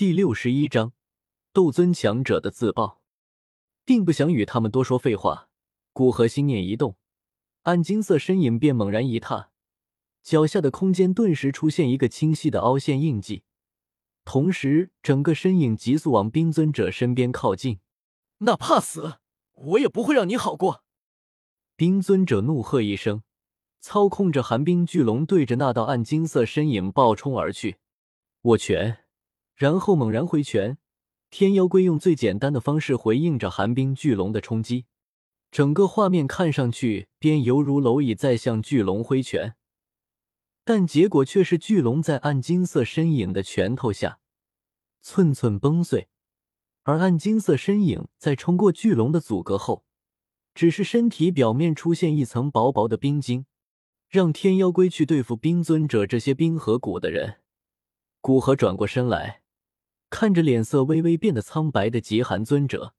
第六十一章斗尊强者的自爆。并不想与他们多说废话，古河心念一动，暗金色身影便猛然一踏，脚下的空间顿时出现一个清晰的凹陷印记，同时整个身影急速往冰尊者身边靠近。那怕死，我也不会让你好过！冰尊者怒喝一声，操控着寒冰巨龙对着那道暗金色身影暴冲而去，握拳，然后猛然挥拳。天妖龟用最简单的方式回应着寒冰巨龙的冲击，整个画面看上去便犹如蝼蚁在向巨龙挥拳，但结果却是巨龙在暗金色身影的拳头下寸寸崩碎，而暗金色身影在冲过巨龙的阻隔后，只是身体表面出现一层薄薄的冰晶，让天妖龟去对付冰尊者这些冰河谷的人。古河转过身来。看着脸色微微变得苍白的极寒尊者，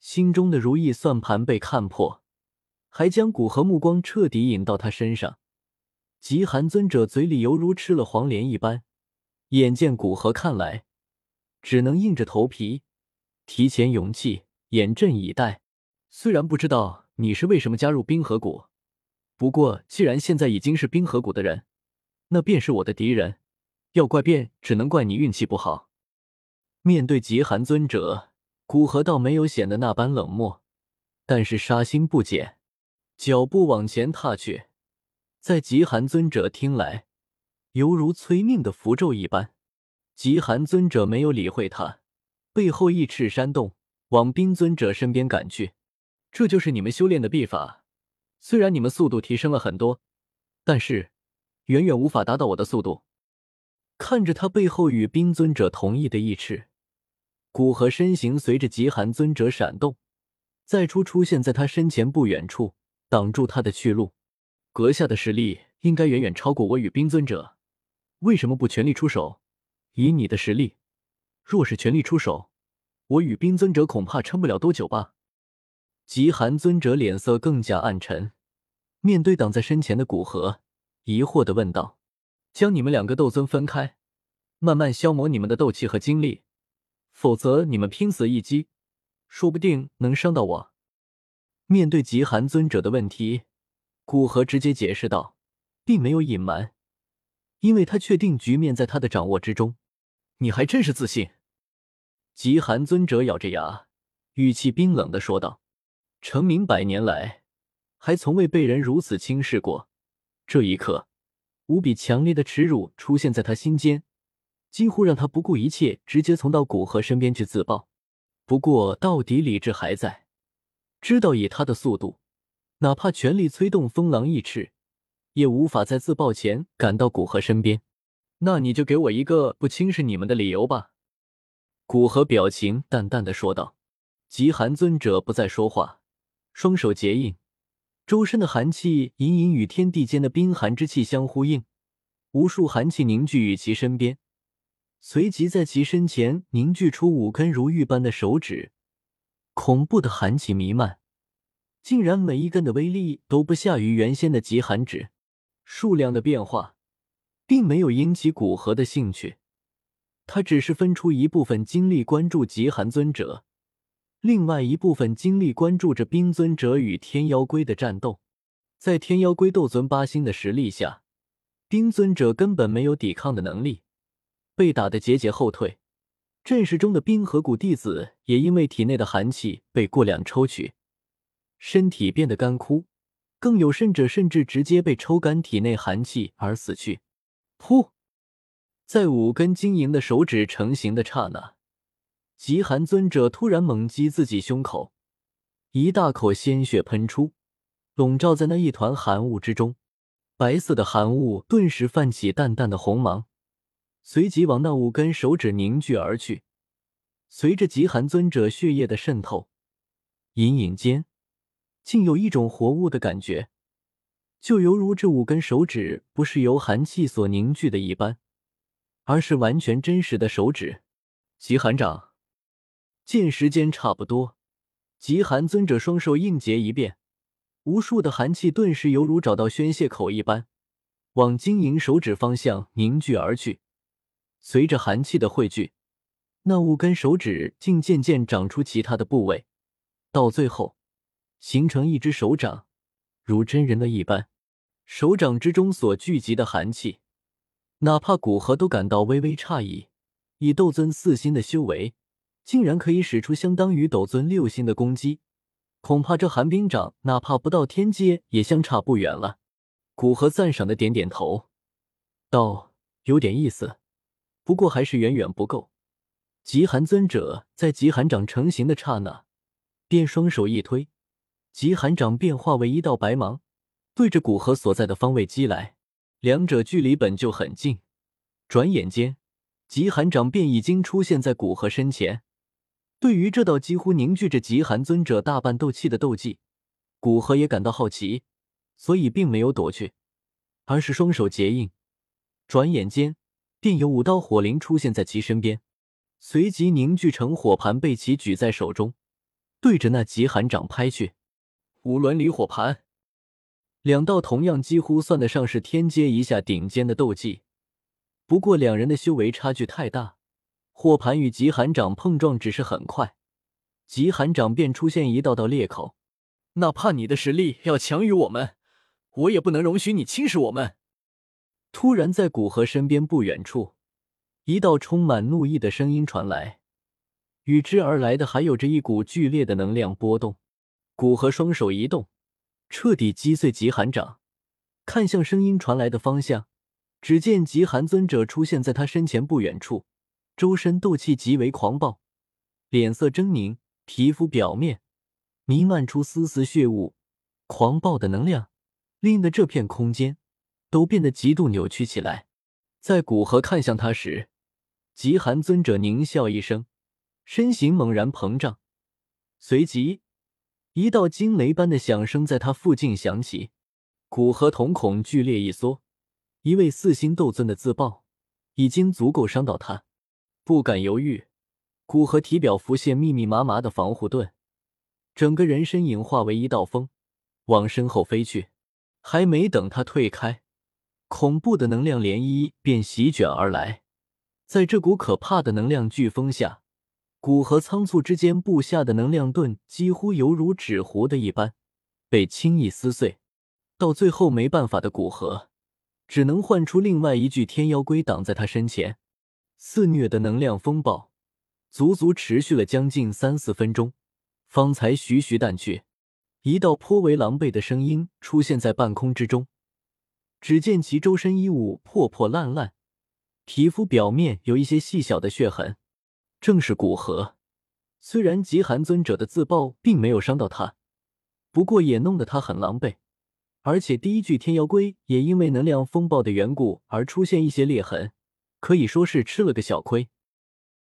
心中的如意算盘被看破，还将古河目光彻底引到他身上。极寒尊者嘴里犹如吃了黄连一般，眼见古河看来，只能硬着头皮，提前勇气，严阵以待。虽然不知道你是为什么加入冰河谷，不过既然现在已经是冰河谷的人，那便是我的敌人。要怪便只能怪你运气不好。面对极寒尊者，古河倒没有显得那般冷漠，但是杀心不减，脚步往前踏去。在极寒尊者听来，犹如催命的符咒一般。极寒尊者没有理会他，背后一翅扇动，往冰尊者身边赶去。这就是你们修炼的秘法。虽然你们速度提升了很多，但是远远无法达到我的速度。看着他背后与冰尊者同意的一翅。古河身形随着极寒尊者闪动，再出出现在他身前不远处，挡住他的去路。阁下的实力应该远远超过我与冰尊者，为什么不全力出手？以你的实力，若是全力出手，我与冰尊者恐怕撑不了多久吧。极寒尊者脸色更加暗沉，面对挡在身前的古河，疑惑的问道：“将你们两个斗尊分开，慢慢消磨你们的斗气和精力。”否则，你们拼死一击，说不定能伤到我。面对极寒尊者的问题，古河直接解释道，并没有隐瞒，因为他确定局面在他的掌握之中。你还真是自信。极寒尊者咬着牙，语气冰冷的说道：“成名百年来，还从未被人如此轻视过。这一刻，无比强烈的耻辱出现在他心间。”几乎让他不顾一切，直接从到古河身边去自爆。不过，到底理智还在，知道以他的速度，哪怕全力催动风狼翼翅，也无法在自爆前赶到古河身边。那你就给我一个不轻视你们的理由吧。”古河表情淡淡的说道。极寒尊者不再说话，双手结印，周身的寒气隐隐与天地间的冰寒之气相呼应，无数寒气凝聚于其身边。随即在其身前凝聚出五根如玉般的手指，恐怖的寒气弥漫，竟然每一根的威力都不下于原先的极寒指。数量的变化，并没有引起古河的兴趣，他只是分出一部分精力关注极寒尊者，另外一部分精力关注着冰尊者与天妖龟的战斗。在天妖龟斗尊八星的实力下，冰尊者根本没有抵抗的能力。被打得节节后退，阵势中的冰河谷弟子也因为体内的寒气被过量抽取，身体变得干枯，更有甚者甚至直接被抽干体内寒气而死去。噗！在五根晶莹的手指成型的刹那，极寒尊者突然猛击自己胸口，一大口鲜血喷出，笼罩在那一团寒雾之中，白色的寒雾顿时泛起淡淡的红芒。随即往那五根手指凝聚而去，随着极寒尊者血液的渗透，隐隐间竟有一种活物的感觉，就犹如这五根手指不是由寒气所凝聚的一般，而是完全真实的手指。极寒掌，见时间差不多，极寒尊者双手硬结一变，无数的寒气顿时犹如找到宣泄口一般，往晶莹手指方向凝聚而去。随着寒气的汇聚，那五根手指竟渐渐长出其他的部位，到最后形成一只手掌，如真人的一般。手掌之中所聚集的寒气，哪怕古河都感到微微诧异。以斗尊四星的修为，竟然可以使出相当于斗尊六星的攻击，恐怕这寒冰掌哪怕不到天阶，也相差不远了。古河赞赏的点点头，道：“有点意思，不过还是远远不够。”极寒尊者在极寒掌成型的刹那，便双手一推，极寒掌便化为一道白芒。对着古河所在的方位击来，两者距离本就很近，转眼间，极寒掌便已经出现在古河身前。对于这道几乎凝聚着极寒尊者大半斗气的斗技，古河也感到好奇，所以并没有躲去，而是双手结印，转眼间便有五道火灵出现在其身边，随即凝聚成火盘，被其举在手中，对着那极寒掌拍去。五轮离火盘。两道同样几乎算得上是天阶以下顶尖的斗技，不过两人的修为差距太大，火盘与极寒掌碰撞只是很快，极寒掌便出现一道道裂口。哪怕你的实力要强于我们，我也不能容许你轻视我们。突然，在古河身边不远处，一道充满怒意的声音传来，与之而来的还有着一股剧烈的能量波动。古河双手一动。彻底击碎极寒掌，看向声音传来的方向，只见极寒尊者出现在他身前不远处，周身斗气极为狂暴，脸色狰狞，皮肤表面弥漫出丝丝血雾，狂暴的能量令得这片空间都变得极度扭曲起来。在古河看向他时，极寒尊者狞笑一声，身形猛然膨胀，随即。一道惊雷般的响声在他附近响起，古河瞳孔剧烈一缩。一位四星斗尊的自爆，已经足够伤到他，不敢犹豫。古河体表浮现密密麻麻的防护盾，整个人身影化为一道风，往身后飞去。还没等他退开，恐怖的能量涟漪便席卷而来。在这股可怕的能量飓风下。古河仓促之间布下的能量盾几乎犹如纸糊的一般，被轻易撕碎。到最后没办法的古河，只能唤出另外一具天妖龟挡在他身前。肆虐的能量风暴足足持续了将近三四分钟，方才徐徐淡去。一道颇为狼狈的声音出现在半空之中，只见其周身衣物破破烂烂，皮肤表面有一些细小的血痕。正是骨核，虽然极寒尊者的自爆并没有伤到他，不过也弄得他很狼狈。而且第一具天妖龟也因为能量风暴的缘故而出现一些裂痕，可以说是吃了个小亏。